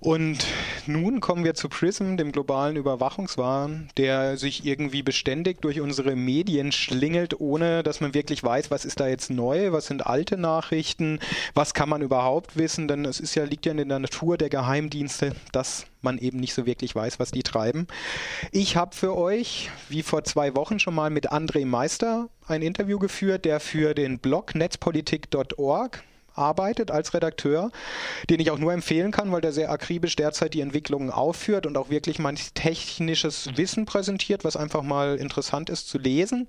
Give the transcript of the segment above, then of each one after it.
Und nun kommen wir zu PRISM, dem globalen Überwachungswahn, der sich irgendwie beständig durch unsere Medien schlingelt, ohne dass man wirklich weiß, was ist da jetzt neu, was sind alte Nachrichten, was kann man überhaupt wissen, denn es ist ja, liegt ja in der Natur der Geheimdienste, dass man eben nicht so wirklich weiß, was die treiben. Ich habe für euch, wie vor zwei Wochen schon mal mit André Meister ein Interview geführt, der für den Blog netzpolitik.org arbeitet als Redakteur, den ich auch nur empfehlen kann, weil der sehr akribisch derzeit die Entwicklungen aufführt und auch wirklich mein technisches Wissen präsentiert, was einfach mal interessant ist zu lesen.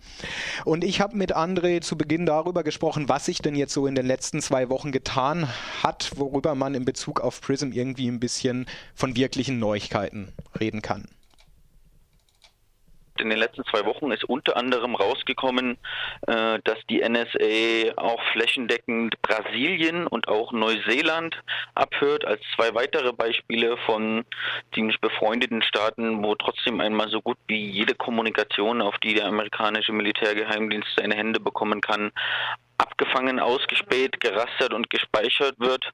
Und ich habe mit André zu Beginn darüber gesprochen, was sich denn jetzt so in den letzten zwei Wochen getan hat, worüber man in Bezug auf Prism irgendwie ein bisschen von wirklichen Neuigkeiten reden kann in den letzten zwei Wochen ist unter anderem rausgekommen, äh, dass die NSA auch flächendeckend Brasilien und auch Neuseeland abhört, als zwei weitere Beispiele von ziemlich befreundeten Staaten, wo trotzdem einmal so gut wie jede Kommunikation, auf die der amerikanische Militärgeheimdienst seine Hände bekommen kann, abgefangen, ausgespäht, gerastert und gespeichert wird.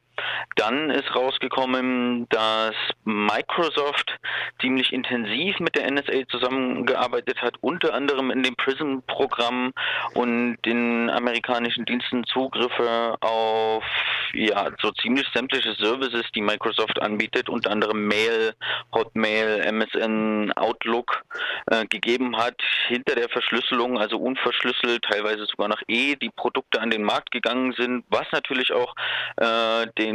Dann ist rausgekommen, dass Microsoft ziemlich intensiv mit der NSA zusammengearbeitet hat, unter anderem in dem PRISM-Programm und den amerikanischen Diensten Zugriffe auf ja so ziemlich sämtliche Services, die Microsoft anbietet, unter anderem Mail, Hotmail, MSN, Outlook äh, gegeben hat, hinter der Verschlüsselung, also unverschlüsselt, teilweise sogar nach E, die Produkte an den Markt gegangen sind, was natürlich auch äh, den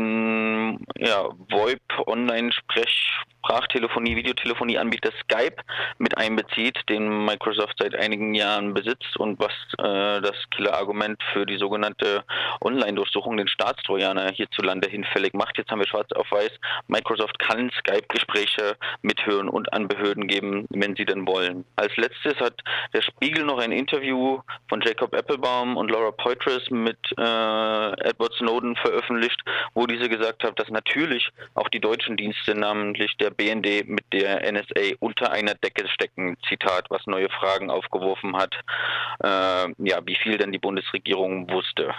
ja, VoIP Online-Sprech Sprachtelefonie, Videotelefonie-Anbieter Skype mit einbezieht, den Microsoft seit einigen Jahren besitzt und was äh, das Killer-Argument für die sogenannte Online-Durchsuchung, den Staatstrojaner hierzulande hinfällig macht. Jetzt haben wir schwarz auf weiß, Microsoft kann Skype-Gespräche mithören und an Behörden geben, wenn sie denn wollen. Als letztes hat der Spiegel noch ein Interview von Jacob Applebaum und Laura Poitras mit äh, Edward Snowden veröffentlicht, wo diese gesagt hat, dass natürlich auch die deutschen Dienste, namentlich der BND mit der NSA unter einer Decke stecken, Zitat, was neue Fragen aufgeworfen hat, äh, ja, wie viel denn die Bundesregierung wusste.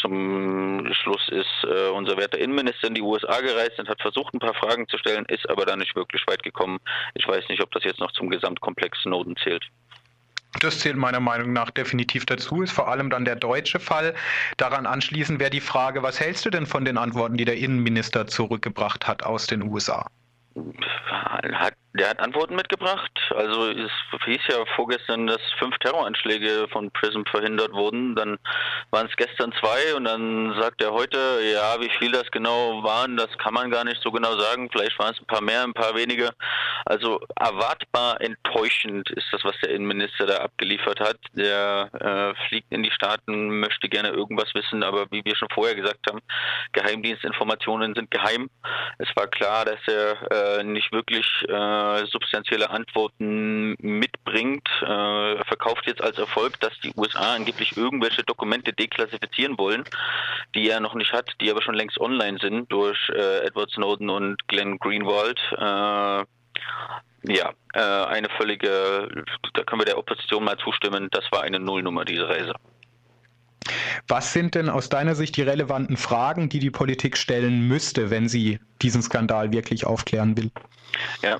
Zum Schluss ist äh, unser werter Innenminister in die USA gereist und hat versucht, ein paar Fragen zu stellen, ist aber da nicht wirklich weit gekommen. Ich weiß nicht, ob das jetzt noch zum Gesamtkomplex Snowden zählt. Das zählt meiner Meinung nach definitiv dazu, ist vor allem dann der deutsche Fall. Daran anschließend wäre die Frage, was hältst du denn von den Antworten, die der Innenminister zurückgebracht hat aus den USA? hat der hat Antworten mitgebracht. Also es hieß ja vorgestern, dass fünf Terroranschläge von PRISM verhindert wurden. Dann waren es gestern zwei und dann sagt er heute, ja, wie viel das genau waren, das kann man gar nicht so genau sagen. Vielleicht waren es ein paar mehr, ein paar weniger. Also erwartbar enttäuschend ist das, was der Innenminister da abgeliefert hat. Der äh, fliegt in die Staaten, möchte gerne irgendwas wissen, aber wie wir schon vorher gesagt haben, Geheimdienstinformationen sind geheim. Es war klar, dass er äh, nicht wirklich äh, äh, substanzielle Antworten mitbringt, äh, verkauft jetzt als Erfolg, dass die USA angeblich irgendwelche Dokumente deklassifizieren wollen, die er noch nicht hat, die aber schon längst online sind durch äh, Edward Snowden und Glenn Greenwald. Äh, ja, äh, eine völlige, da können wir der Opposition mal zustimmen, das war eine Nullnummer, diese Reise. Was sind denn aus deiner Sicht die relevanten Fragen, die die Politik stellen müsste, wenn sie diesen Skandal wirklich aufklären will? Ja,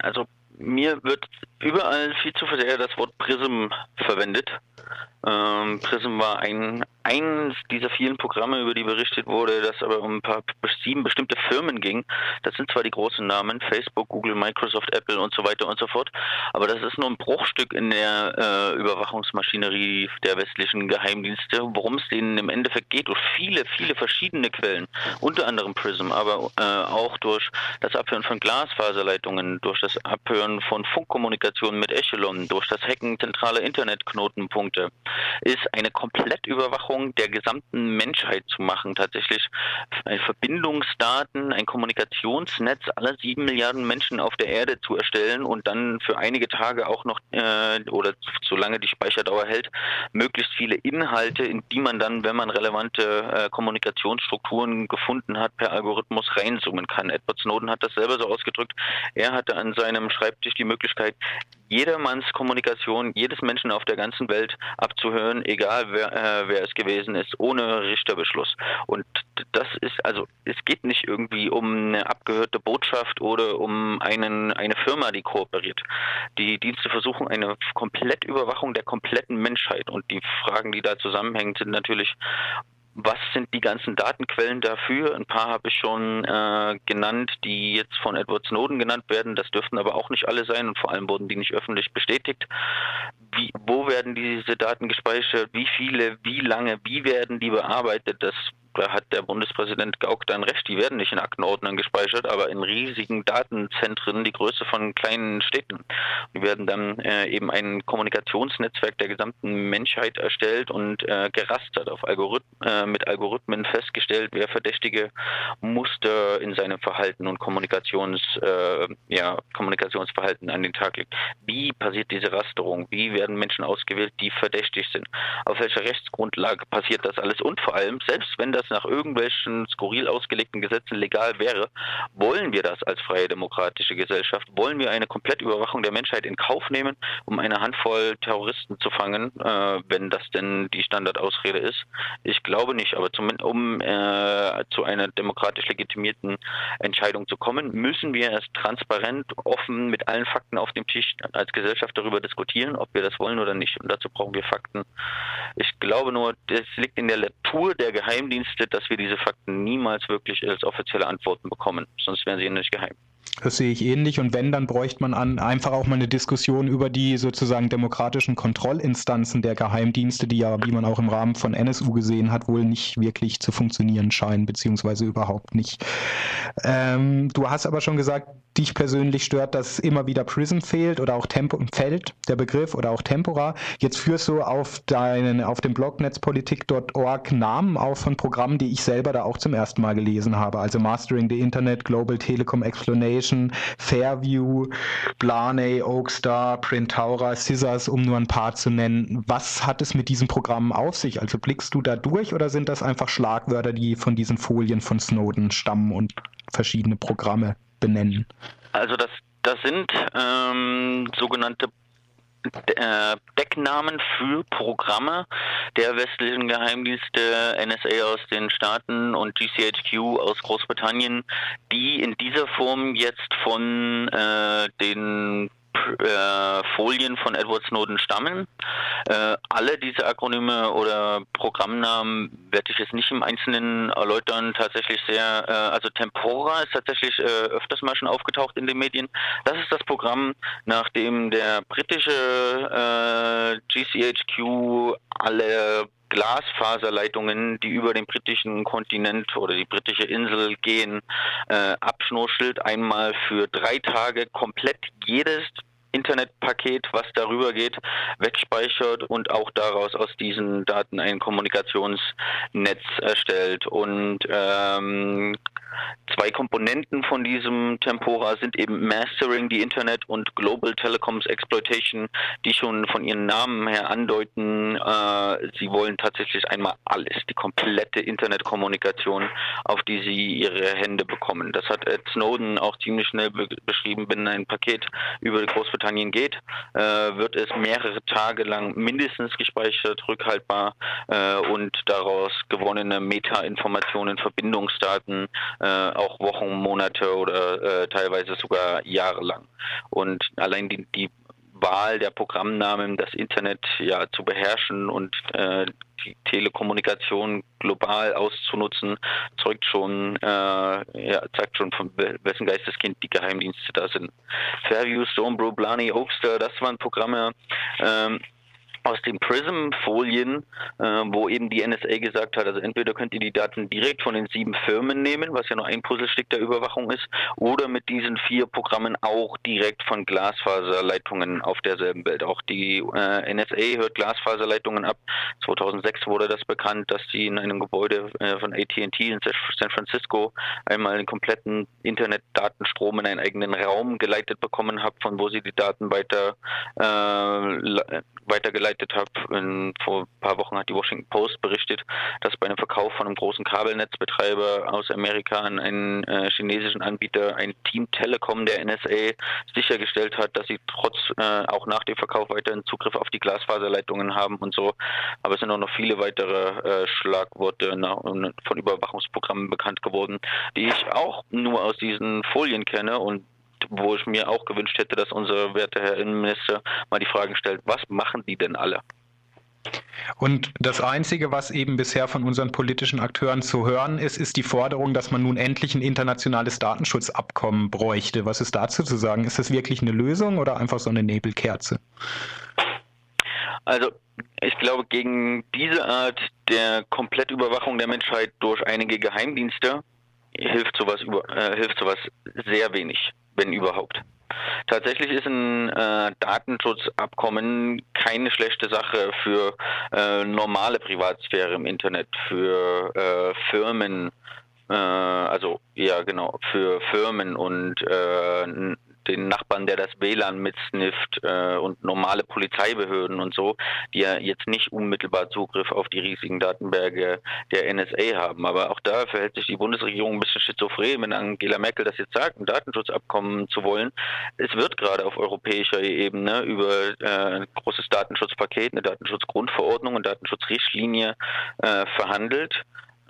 also mir wird überall viel zu sehr das Wort Prism verwendet. Ähm, Prism war ein eines dieser vielen Programme, über die berichtet wurde, das aber um ein paar sieben bestimmte Firmen ging. Das sind zwar die großen Namen, Facebook, Google, Microsoft, Apple und so weiter und so fort, aber das ist nur ein Bruchstück in der äh, Überwachungsmaschinerie der westlichen Geheimdienste, worum es denen im Endeffekt geht, durch viele, viele verschiedene Quellen, unter anderem Prism, aber äh, auch durch das Abhören von Glasfaserleitungen, durch das Abhören von Funkkommunikationen mit Echelon, durch das Hacken zentraler Internetknotenpunkte, ist eine Komplettüberwachung Überwachung der gesamten Menschheit zu machen, tatsächlich Verbindungsdaten, ein Kommunikationsnetz aller sieben Milliarden Menschen auf der Erde zu erstellen und dann für einige Tage auch noch äh, oder solange die Speicherdauer hält, möglichst viele Inhalte, in die man dann, wenn man relevante äh, Kommunikationsstrukturen gefunden hat, per Algorithmus reinzoomen kann. Edward Snowden hat das selber so ausgedrückt. Er hatte an seinem Schreibtisch die Möglichkeit, jedermanns Kommunikation jedes Menschen auf der ganzen Welt abzuhören, egal wer, äh, wer es gewesen ist, ohne Richterbeschluss. Und das ist also, es geht nicht irgendwie um eine abgehörte Botschaft oder um einen, eine Firma, die kooperiert. Die Dienste versuchen eine Komplettüberwachung der kompletten Menschheit und die Fragen, die da zusammenhängen, sind natürlich was sind die ganzen Datenquellen dafür? Ein paar habe ich schon äh, genannt, die jetzt von Edward Snowden genannt werden. Das dürften aber auch nicht alle sein und vor allem wurden die nicht öffentlich bestätigt. Wie, wo werden diese Daten gespeichert? Wie viele? Wie lange? Wie werden die bearbeitet? Das da hat der Bundespräsident Gauck dann recht, die werden nicht in Aktenordnern gespeichert, aber in riesigen Datenzentren, die Größe von kleinen Städten. Die werden dann äh, eben ein Kommunikationsnetzwerk der gesamten Menschheit erstellt und äh, gerastert auf Algorith äh, mit Algorithmen festgestellt, wer verdächtige Muster in seinem Verhalten und Kommunikations, äh, ja, Kommunikationsverhalten an den Tag legt. Wie passiert diese Rasterung? Wie werden Menschen ausgewählt, die verdächtig sind? Auf welcher Rechtsgrundlage passiert das alles? Und vor allem, selbst wenn das das nach irgendwelchen skurril ausgelegten Gesetzen legal wäre, wollen wir das als freie demokratische Gesellschaft? Wollen wir eine Komplettüberwachung der Menschheit in Kauf nehmen, um eine Handvoll Terroristen zu fangen, äh, wenn das denn die Standardausrede ist? Ich glaube nicht, aber zum, um äh, zu einer demokratisch legitimierten Entscheidung zu kommen, müssen wir erst transparent, offen mit allen Fakten auf dem Tisch als Gesellschaft darüber diskutieren, ob wir das wollen oder nicht. Und dazu brauchen wir Fakten. Ich glaube nur, das liegt in der Natur der Geheimdienste, dass wir diese Fakten niemals wirklich als offizielle Antworten bekommen, sonst wären sie nicht geheim. Das sehe ich ähnlich. Und wenn, dann bräuchte man an, einfach auch mal eine Diskussion über die sozusagen demokratischen Kontrollinstanzen der Geheimdienste, die ja, wie man auch im Rahmen von NSU gesehen hat, wohl nicht wirklich zu funktionieren scheinen, beziehungsweise überhaupt nicht. Ähm, du hast aber schon gesagt, dich persönlich stört, dass immer wieder Prism fehlt oder auch Tempo fällt, der Begriff oder auch Tempora. Jetzt führst du auf deinen, auf dem Blog netzpolitik.org Namen auf von Programmen, die ich selber da auch zum ersten Mal gelesen habe. Also Mastering the Internet, Global Telecom Explanation, Fairview, Blarney, Oakstar, Printaura, Scissors, um nur ein paar zu nennen. Was hat es mit diesen Programmen auf sich? Also blickst du da durch oder sind das einfach Schlagwörter, die von diesen Folien von Snowden stammen und verschiedene Programme? Benennen? Also das, das sind ähm, sogenannte äh, Decknamen für Programme der westlichen Geheimdienste NSA aus den Staaten und GCHQ aus Großbritannien, die in dieser Form jetzt von äh, den äh, Folien von Edward Snowden stammen. Äh, alle diese Akronyme oder Programmnamen werde ich jetzt nicht im Einzelnen erläutern. Tatsächlich sehr, äh, also Tempora ist tatsächlich öfters mal schon aufgetaucht in den Medien. Das ist das Programm, nach dem der britische GCHQ alle Glasfaserleitungen, die über den britischen Kontinent oder die britische Insel gehen, äh, abschnurschelt. Einmal für drei Tage komplett jedes Internetpaket, was darüber geht, wegspeichert und auch daraus aus diesen Daten ein Kommunikationsnetz erstellt. Und ähm, Zwei Komponenten von diesem Tempora sind eben Mastering the Internet und Global Telecoms Exploitation, die schon von ihren Namen her andeuten, äh, sie wollen tatsächlich einmal alles, die komplette Internetkommunikation, auf die sie ihre Hände bekommen. Das hat Ed Snowden auch ziemlich schnell be beschrieben, wenn ein Paket über Großbritannien geht, äh, wird es mehrere Tage lang mindestens gespeichert, rückhaltbar äh, und daraus gewonnene Meta-Informationen, Verbindungsdaten, äh, auch Wochen, Monate oder äh, teilweise sogar jahrelang. Und allein die, die Wahl der Programmnamen, das Internet ja zu beherrschen und äh, die Telekommunikation global auszunutzen, zeugt schon, äh, ja, zeigt schon von wessen Geisteskind die Geheimdienste da sind. Fairview, Stonebrew, Blarney, Oakster, das waren Programme, ähm, aus den Prism-Folien, äh, wo eben die NSA gesagt hat, also entweder könnt ihr die Daten direkt von den sieben Firmen nehmen, was ja nur ein Puzzlestück der Überwachung ist, oder mit diesen vier Programmen auch direkt von Glasfaserleitungen auf derselben Welt. Auch die äh, NSA hört Glasfaserleitungen ab. 2006 wurde das bekannt, dass sie in einem Gebäude äh, von AT&T in San Francisco einmal den kompletten Internetdatenstrom in einen eigenen Raum geleitet bekommen haben, von wo sie die Daten weiter äh, weitergeleitet habe. Vor ein paar Wochen hat die Washington Post berichtet, dass bei einem Verkauf von einem großen Kabelnetzbetreiber aus Amerika an einen äh, chinesischen Anbieter ein Team Telekom der NSA sichergestellt hat, dass sie trotz äh, auch nach dem Verkauf weiterhin Zugriff auf die Glasfaserleitungen haben und so. Aber es sind auch noch viele weitere äh, Schlagworte na, von Überwachungsprogrammen bekannt geworden, die ich auch nur aus diesen Folien kenne und wo ich mir auch gewünscht hätte, dass unser werte Herr Innenminister mal die Fragen stellt, was machen die denn alle? Und das Einzige, was eben bisher von unseren politischen Akteuren zu hören ist, ist die Forderung, dass man nun endlich ein internationales Datenschutzabkommen bräuchte. Was ist dazu zu sagen? Ist das wirklich eine Lösung oder einfach so eine Nebelkerze? Also ich glaube, gegen diese Art der Komplettüberwachung der Menschheit durch einige Geheimdienste hilft sowas, über, äh, hilft sowas sehr wenig, wenn überhaupt. Tatsächlich ist ein äh, Datenschutzabkommen keine schlechte Sache für äh, normale Privatsphäre im Internet, für äh, Firmen, äh, also ja genau, für Firmen und äh, den Nachbarn, der das WLAN mitsnifft äh, und normale Polizeibehörden und so, die ja jetzt nicht unmittelbar Zugriff auf die riesigen Datenberge der NSA haben. Aber auch da verhält sich die Bundesregierung ein bisschen schizophren, wenn Angela Merkel das jetzt sagt, ein Datenschutzabkommen zu wollen. Es wird gerade auf europäischer Ebene über äh, ein großes Datenschutzpaket, eine Datenschutzgrundverordnung und Datenschutzrichtlinie äh, verhandelt.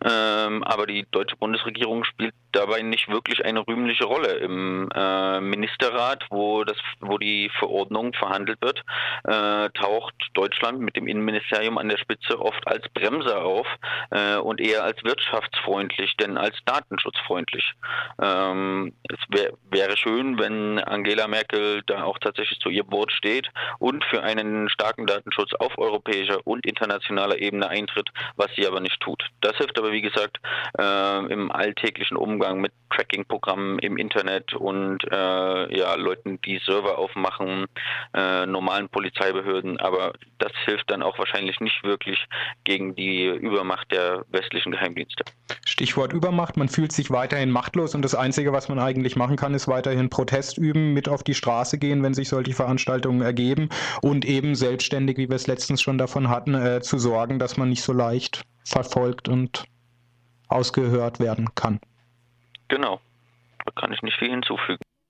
Ähm, aber die deutsche Bundesregierung spielt dabei nicht wirklich eine rühmliche Rolle. Im äh, Ministerrat, wo das, wo die Verordnung verhandelt wird, äh, taucht Deutschland mit dem Innenministerium an der Spitze oft als Bremser auf äh, und eher als wirtschaftsfreundlich, denn als datenschutzfreundlich. Ähm, es wär, wäre schön, wenn Angela Merkel da auch tatsächlich zu ihr Wort steht und für einen starken Datenschutz auf europäischer und internationaler Ebene eintritt, was sie aber nicht tut. Das hilft aber, wie gesagt, äh, im alltäglichen Umgang Umgang mit Tracking-Programmen im Internet und äh, ja, Leuten, die Server aufmachen, äh, normalen Polizeibehörden. Aber das hilft dann auch wahrscheinlich nicht wirklich gegen die Übermacht der westlichen Geheimdienste. Stichwort Übermacht, man fühlt sich weiterhin machtlos und das Einzige, was man eigentlich machen kann, ist weiterhin Protest üben, mit auf die Straße gehen, wenn sich solche Veranstaltungen ergeben und eben selbstständig, wie wir es letztens schon davon hatten, äh, zu sorgen, dass man nicht so leicht verfolgt und ausgehört werden kann. Genau. Da kann ich nicht viel hinzufügen.